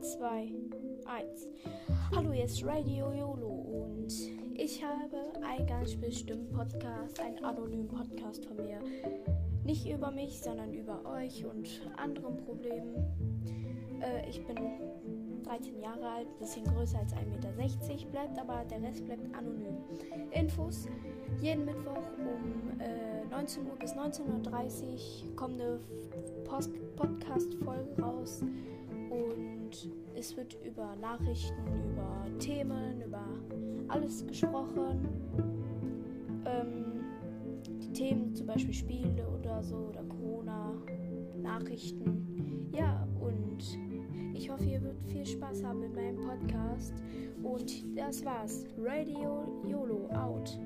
2, 1. Hallo, hier ist Radio YOLO und ich habe einen ganz bestimmten Podcast, einen anonymen Podcast von mir. Nicht über mich, sondern über euch und anderen Problemen. Äh, ich bin 13 Jahre alt, bisschen größer als 1,60 Meter, bleibt aber der Rest bleibt anonym. Infos jeden Mittwoch um äh, 19 Uhr bis 19.30 Uhr kommt eine Podcast-Folge raus und es wird über Nachrichten, über Themen, über alles gesprochen. Ähm, die Themen zum Beispiel Spiele oder so oder Corona, Nachrichten. Ja, und ich hoffe, ihr wird viel Spaß haben mit meinem Podcast. Und das war's. Radio YOLO out.